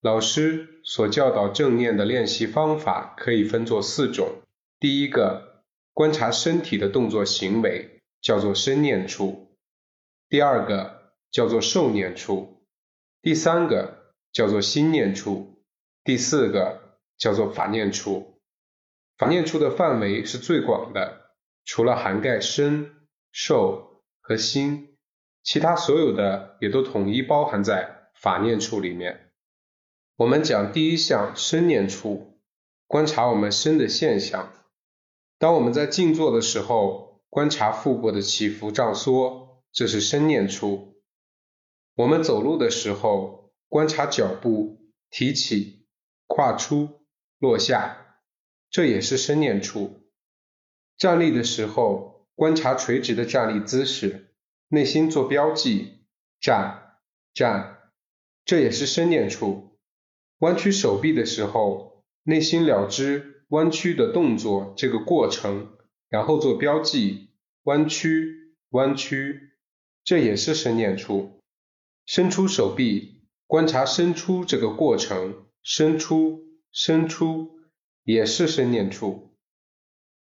老师所教导正念的练习方法可以分作四种。第一个，观察身体的动作行为，叫做身念处；第二个叫做受念处；第三个叫做心念处；第四个叫做法念处。法念处的范围是最广的，除了涵盖身、受和心，其他所有的也都统一包含在法念处里面。我们讲第一项身念处，观察我们身的现象。当我们在静坐的时候，观察腹部的起伏胀缩，这是身念处；我们走路的时候，观察脚步提起、跨出、落下，这也是身念处；站立的时候，观察垂直的站立姿势，内心做标记，站、站，这也是身念处。弯曲手臂的时候，内心了知弯曲的动作这个过程，然后做标记，弯曲，弯曲，这也是伸念处。伸出手臂，观察伸出这个过程，伸出，伸出，也是伸念处。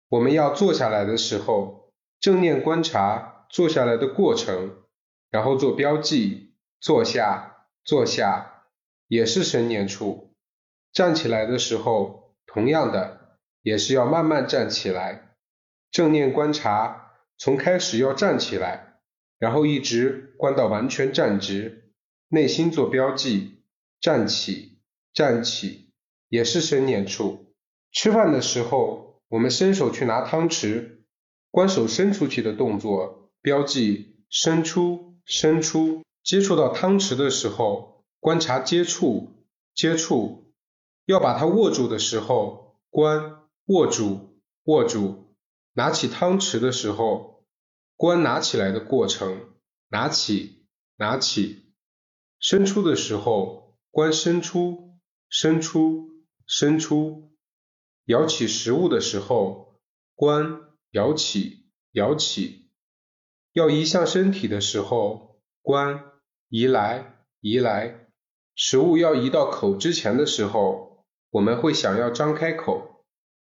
我们要坐下来的时候，正念观察坐下来的过程，然后做标记，坐下，坐下。也是神念处，站起来的时候，同样的也是要慢慢站起来，正念观察，从开始要站起来，然后一直观到完全站直，内心做标记，站起，站起，也是神念处。吃饭的时候，我们伸手去拿汤匙，观手伸出去的动作，标记伸出，伸出，接触到汤匙的时候。观察接触，接触，要把它握住的时候，观握住，握住；拿起汤匙的时候，观拿起来的过程，拿起，拿起；伸出的时候，观伸出，伸出，伸出；舀起食物的时候，观舀起，舀起；要移向身体的时候，观移来，移来。食物要移到口之前的时候，我们会想要张开口，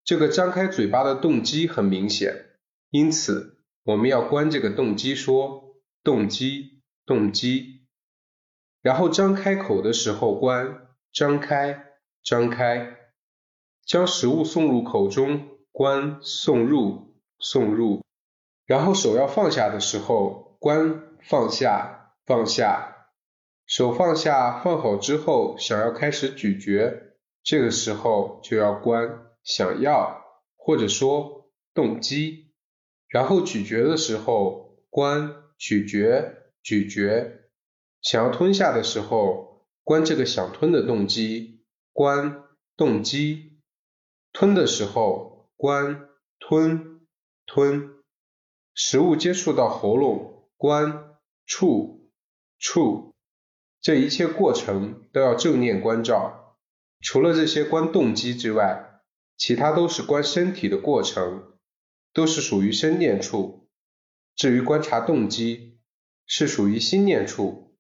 这个张开嘴巴的动机很明显，因此我们要关这个动机，说动机，动机。然后张开口的时候关，张开，张开，将食物送入口中，关送入，送入。然后手要放下的时候关放下，放下。手放下，放好之后，想要开始咀嚼，这个时候就要关想要，或者说动机。然后咀嚼的时候，关咀嚼，咀嚼。想要吞下的时候，关这个想吞的动机，关动机。吞的时候，关吞，吞。食物接触到喉咙，关触，触。这一切过程都要正念关照，除了这些关动机之外，其他都是关身体的过程，都是属于身念处。至于观察动机，是属于心念处。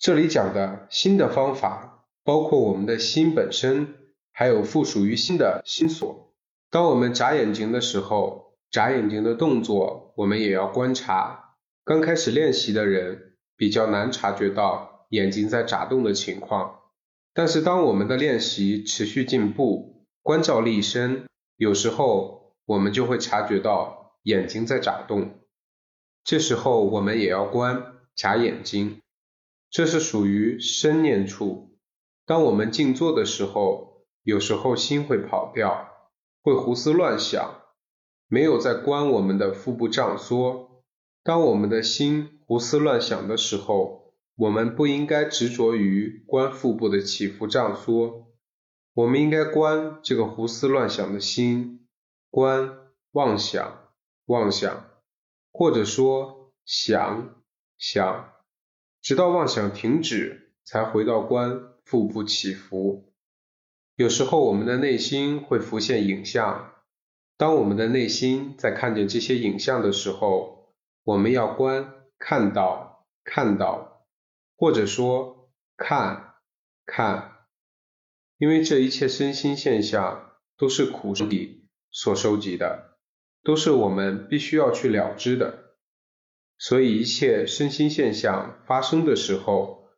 这里讲的心的方法，包括我们的心本身，还有附属于心的心所。当我们眨眼睛的时候，眨眼睛的动作，我们也要观察。刚开始练习的人。比较难察觉到眼睛在眨动的情况，但是当我们的练习持续进步，关照力深，有时候我们就会察觉到眼睛在眨动。这时候我们也要关眨眼睛，这是属于深念处。当我们静坐的时候，有时候心会跑掉，会胡思乱想，没有在关我们的腹部胀缩。当我们的心。胡思乱想的时候，我们不应该执着于观腹部的起伏胀缩，我们应该观这个胡思乱想的心，观妄想妄想，或者说想想，直到妄想停止，才回到观腹部起伏。有时候我们的内心会浮现影像，当我们的内心在看见这些影像的时候，我们要观。看到，看到，或者说看，看，因为这一切身心现象都是苦里所收集的，都是我们必须要去了知的，所以一切身心现象发生的时候，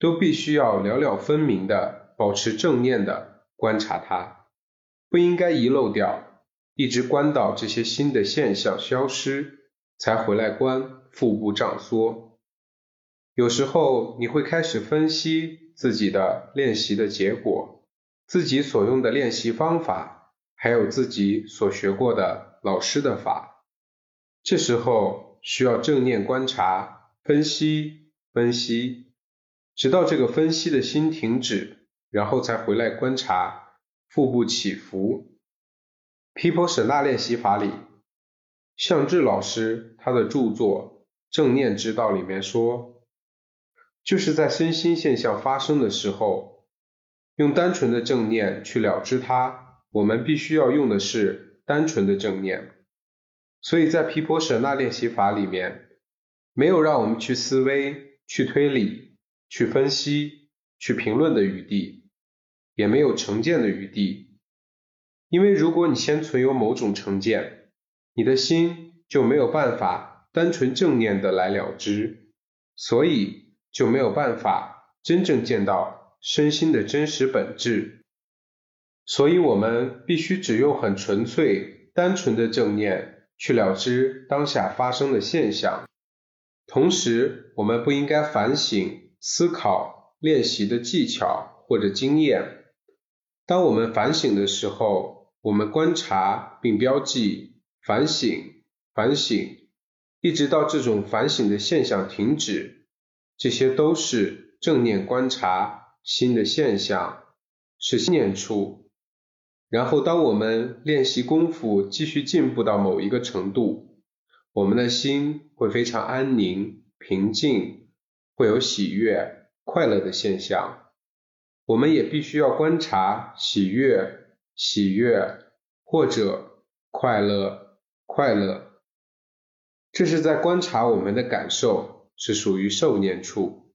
都必须要了了分明的保持正念的观察它，不应该遗漏掉，一直观到这些新的现象消失，才回来观腹部胀缩。有时候你会开始分析自己的练习的结果，自己所用的练习方法，还有自己所学过的老师的法。这时候需要正念观察、分析、分析，直到这个分析的心停止，然后才回来观察腹部起伏。毗婆舍那练习法里，向智老师他的著作《正念之道》里面说。就是在身心现象发生的时候，用单纯的正念去了知它。我们必须要用的是单纯的正念。所以在毗婆舍那练习法里面，没有让我们去思维、去推理、去分析、去评论的余地，也没有成见的余地。因为如果你先存有某种成见，你的心就没有办法单纯正念的来了知。所以。就没有办法真正见到身心的真实本质，所以我们必须只用很纯粹、单纯的正念去了知当下发生的现象。同时，我们不应该反省、思考、练习的技巧或者经验。当我们反省的时候，我们观察并标记，反省、反省，一直到这种反省的现象停止。这些都是正念观察新的现象，是心念处。然后，当我们练习功夫继续进步到某一个程度，我们的心会非常安宁、平静，会有喜悦、快乐的现象。我们也必须要观察喜悦、喜悦或者快乐、快乐，这是在观察我们的感受。是属于受念处，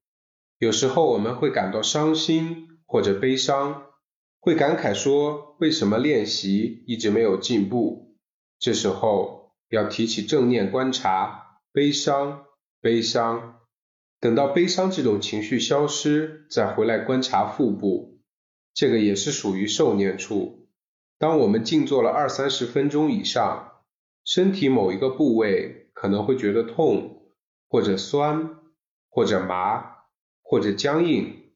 有时候我们会感到伤心或者悲伤，会感慨说为什么练习一直没有进步？这时候要提起正念观察悲伤，悲伤，等到悲伤这种情绪消失，再回来观察腹部，这个也是属于受念处。当我们静坐了二三十分钟以上，身体某一个部位可能会觉得痛。或者酸，或者麻，或者僵硬，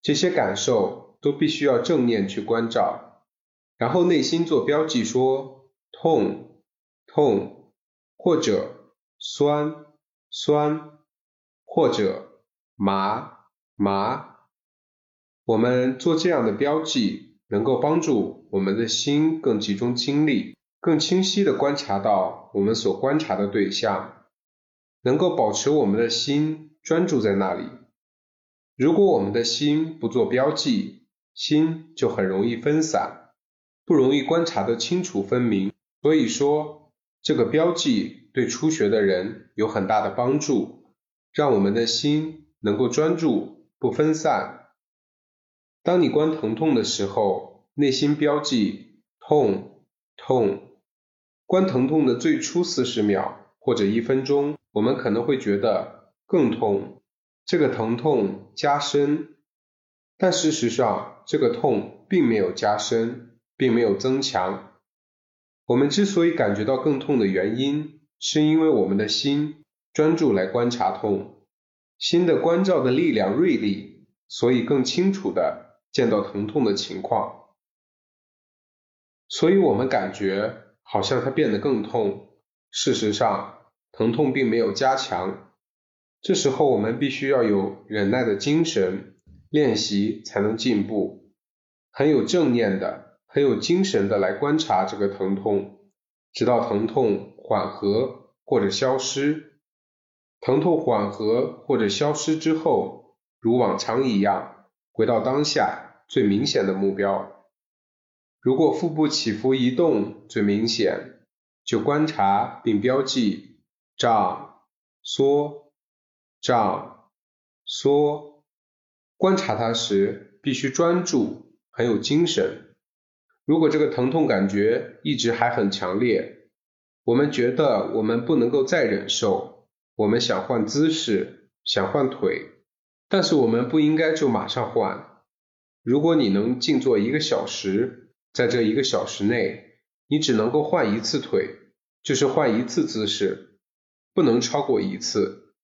这些感受都必须要正念去关照，然后内心做标记说痛痛，或者酸酸，或者麻麻。我们做这样的标记，能够帮助我们的心更集中精力，更清晰的观察到我们所观察的对象。能够保持我们的心专注在那里。如果我们的心不做标记，心就很容易分散，不容易观察的清楚分明。所以说，这个标记对初学的人有很大的帮助，让我们的心能够专注不分散。当你观疼痛的时候，内心标记痛痛，观疼痛的最初四十秒或者一分钟。我们可能会觉得更痛，这个疼痛加深，但事实上这个痛并没有加深，并没有增强。我们之所以感觉到更痛的原因，是因为我们的心专注来观察痛，心的关照的力量锐利，所以更清楚的见到疼痛的情况。所以我们感觉好像它变得更痛，事实上。疼痛并没有加强，这时候我们必须要有忍耐的精神，练习才能进步。很有正念的，很有精神的来观察这个疼痛，直到疼痛缓和或者消失。疼痛缓和或者消失之后，如往常一样回到当下最明显的目标。如果腹部起伏移动最明显，就观察并标记。胀、缩、胀、缩，观察它时必须专注，很有精神。如果这个疼痛感觉一直还很强烈，我们觉得我们不能够再忍受，我们想换姿势，想换腿，但是我们不应该就马上换。如果你能静坐一个小时，在这一个小时内，你只能够换一次腿，就是换一次姿势，不能超过一次。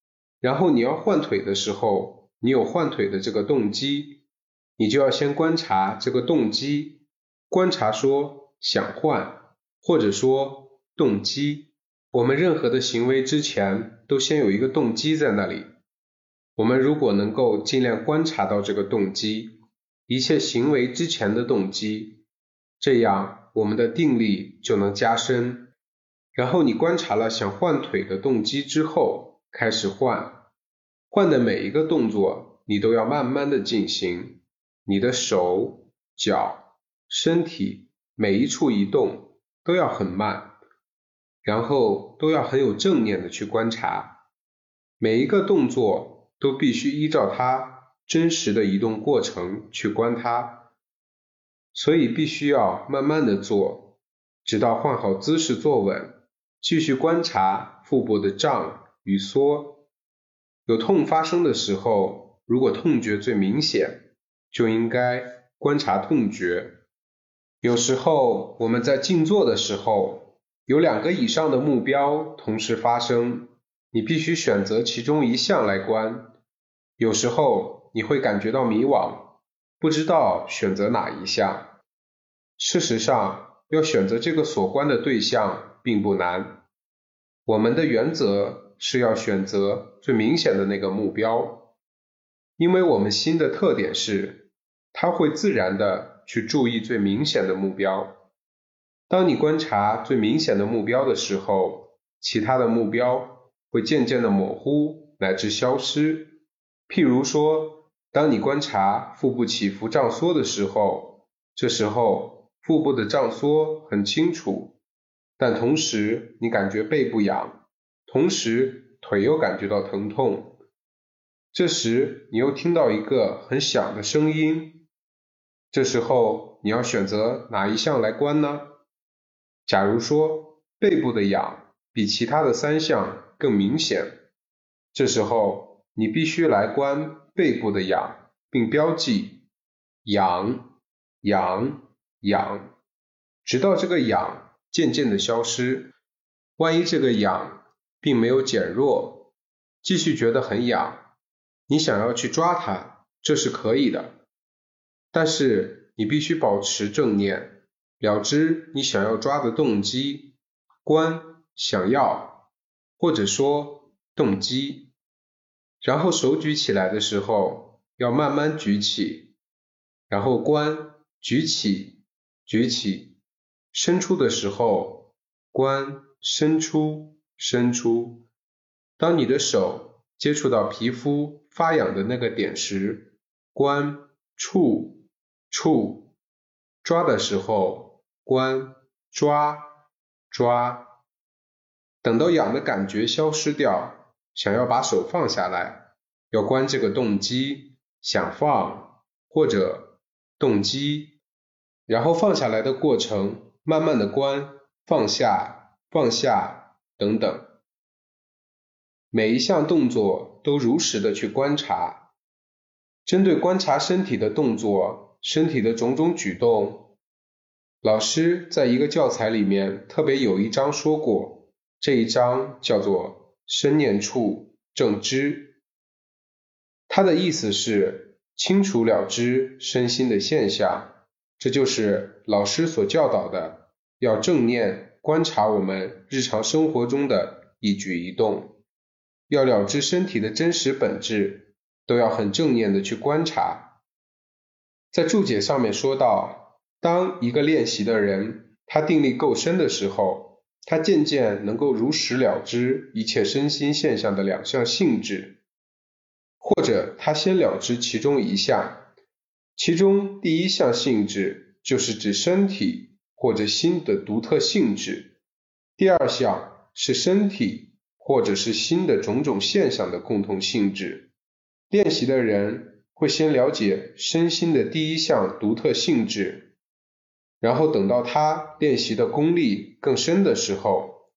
然后你要换腿的时候，你有换腿的这个动机，你就要先观察这个动机，观察说想换，或者说动机。我们任何的行为之前都先有一个动机在那里。我们如果能够尽量观察到这个动机。一切行为之前的动机，这样我们的定力就能加深。然后你观察了想换腿的动机之后，开始换，换的每一个动作你都要慢慢的进行，你的手、脚、身体每一处移动都要很慢，然后都要很有正念的去观察，每一个动作都必须依照它。真实的移动过程去观它，所以必须要慢慢的做，直到换好姿势坐稳，继续观察腹部的胀与缩。有痛发生的时候，如果痛觉最明显，就应该观察痛觉。有时候我们在静坐的时候，有两个以上的目标同时发生，你必须选择其中一项来观。有时候。你会感觉到迷惘，不知道选择哪一项。事实上，要选择这个所观的对象并不难。我们的原则是要选择最明显的那个目标，因为我们心的特点是，它会自然的去注意最明显的目标。当你观察最明显的目标的时候，其他的目标会渐渐的模糊乃至消失。譬如说。当你观察腹部起伏胀缩的时候，这时候腹部的胀缩很清楚，但同时你感觉背部痒，同时腿又感觉到疼痛。这时你又听到一个很响的声音，这时候你要选择哪一项来观呢？假如说背部的痒比其他的三项更明显，这时候你必须来观。背部的痒，并标记痒痒痒，直到这个痒渐渐的消失。万一这个痒并没有减弱，继续觉得很痒，你想要去抓它，这是可以的。但是你必须保持正念，了知你想要抓的动机，观想要，或者说动机。然后手举起来的时候，要慢慢举起，然后关举起，举起，伸出的时候关伸出，伸出。当你的手接触到皮肤发痒的那个点时，关触，触。抓的时候关抓，抓。等到痒的感觉消失掉。想要把手放下来，要观这个动机，想放或者动机，然后放下来的过程，慢慢的观放下放下等等，每一项动作都如实的去观察。针对观察身体的动作，身体的种种举动，老师在一个教材里面特别有一章说过，这一章叫做。深念处正知，他的意思是清楚了知身心的现象，这就是老师所教导的，要正念观察我们日常生活中的一举一动，要了知身体的真实本质，都要很正念的去观察。在注解上面说到，当一个练习的人，他定力够深的时候。他渐渐能够如实了知一切身心现象的两项性质，或者他先了知其中一项，其中第一项性质就是指身体或者心的独特性质，第二项是身体或者是心的种种现象的共同性质。练习的人会先了解身心的第一项独特性质，然后等到他练习的功力更深的时候，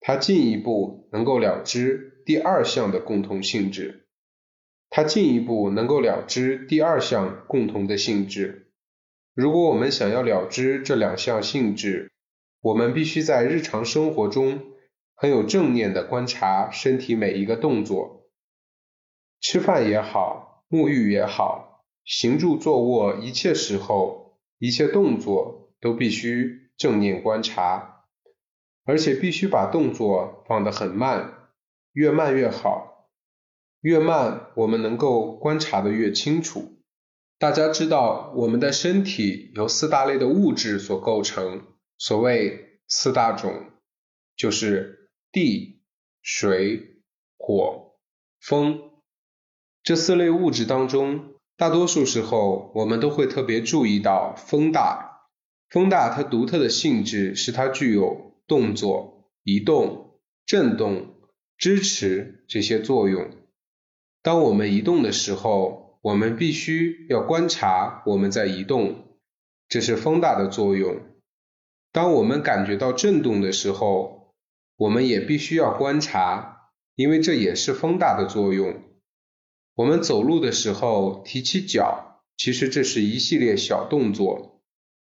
他进一步能够了知第二项的共同性质。他进一步能够了知第二项共同的性质。如果我们想要了知这两项性质，我们必须在日常生活中很有正念的观察身体每一个动作，吃饭也好，沐浴也好，行住坐卧一切时候，一切动作都必须正念观察，而且必须把动作放得很慢，越慢越好。越慢，我们能够观察的越清楚。大家知道，我们的身体由四大类的物质所构成。所谓四大种，就是地、水、火、风。这四类物质当中，大多数时候我们都会特别注意到风大。风大它独特的性质是它具有动作、移动、振动、支持这些作用。当我们移动的时候，我们必须要观察我们在移动，这是风大的作用。当我们感觉到震动的时候，我们也必须要观察，因为这也是风大的作用。我们走路的时候提起脚，其实这是一系列小动作，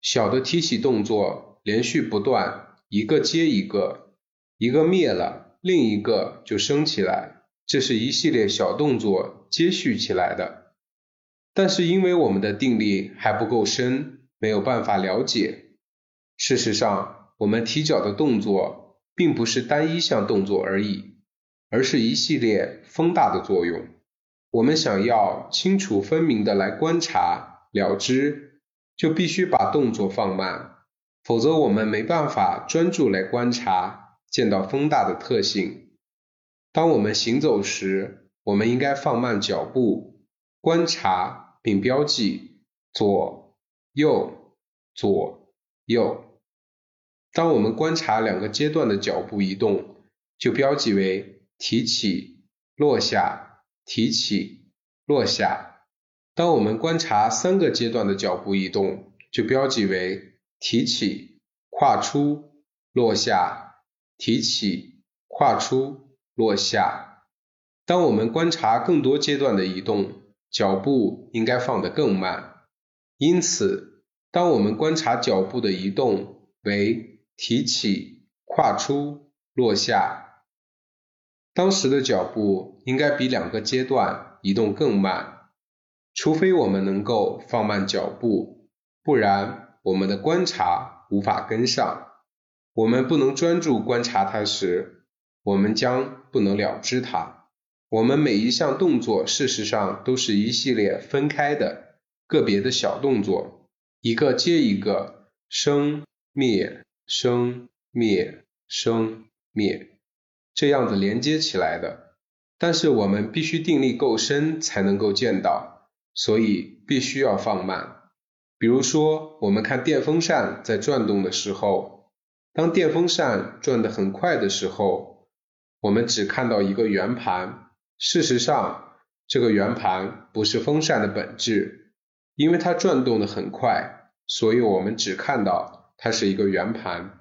小的提起动作连续不断，一个接一个，一个灭了，另一个就升起来。这是一系列小动作接续起来的，但是因为我们的定力还不够深，没有办法了解。事实上，我们提脚的动作并不是单一项动作而已，而是一系列风大的作用。我们想要清楚分明的来观察了知，就必须把动作放慢，否则我们没办法专注来观察，见到风大的特性。当我们行走时，我们应该放慢脚步，观察并标记左右左右。当我们观察两个阶段的脚步移动，就标记为提起落下提起落下。当我们观察三个阶段的脚步移动，就标记为提起跨出落下提起跨出。落下。当我们观察更多阶段的移动，脚步应该放得更慢。因此，当我们观察脚步的移动为提起、跨出、落下，当时的脚步应该比两个阶段移动更慢。除非我们能够放慢脚步，不然我们的观察无法跟上。我们不能专注观察它时。我们将不能了知它。我们每一项动作，事实上都是一系列分开的个别的小动作，一个接一个，生灭生灭生灭，这样子连接起来的。但是我们必须定力够深，才能够见到，所以必须要放慢。比如说，我们看电风扇在转动的时候，当电风扇转得很快的时候。我们只看到一个圆盘，事实上，这个圆盘不是风扇的本质，因为它转动的很快，所以我们只看到它是一个圆盘。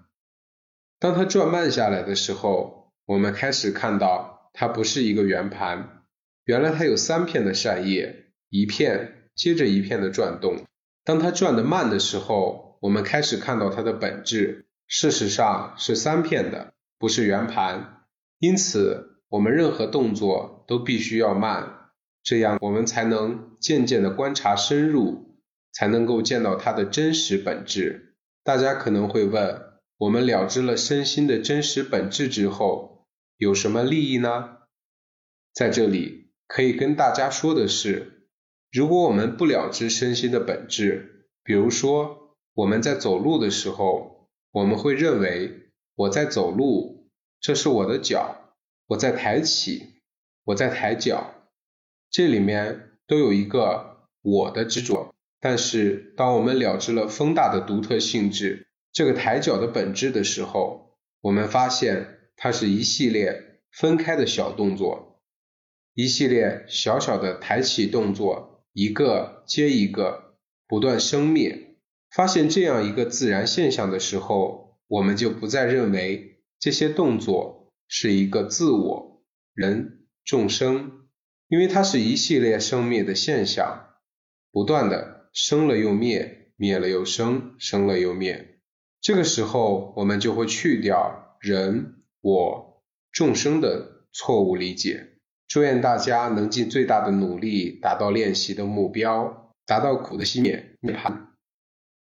当它转慢下来的时候，我们开始看到它不是一个圆盘，原来它有三片的扇叶，一片接着一片的转动。当它转的慢的时候，我们开始看到它的本质，事实上是三片的，不是圆盘。因此，我们任何动作都必须要慢，这样我们才能渐渐的观察深入，才能够见到它的真实本质。大家可能会问，我们了知了身心的真实本质之后，有什么利益呢？在这里可以跟大家说的是，如果我们不了知身心的本质，比如说我们在走路的时候，我们会认为我在走路。这是我的脚，我在抬起，我在抬脚，这里面都有一个我的执着。但是，当我们了知了风大的独特性质，这个抬脚的本质的时候，我们发现它是一系列分开的小动作，一系列小小的抬起动作，一个接一个不断生灭。发现这样一个自然现象的时候，我们就不再认为这些动作是一个自我、人、众生，因为它是一系列生灭的现象，不断的生了又灭，灭了又生，生了又灭。这个时候，我们就会去掉人、我、众生的错误理解。祝愿大家能尽最大的努力，达到练习的目标，达到苦的熄灭涅槃。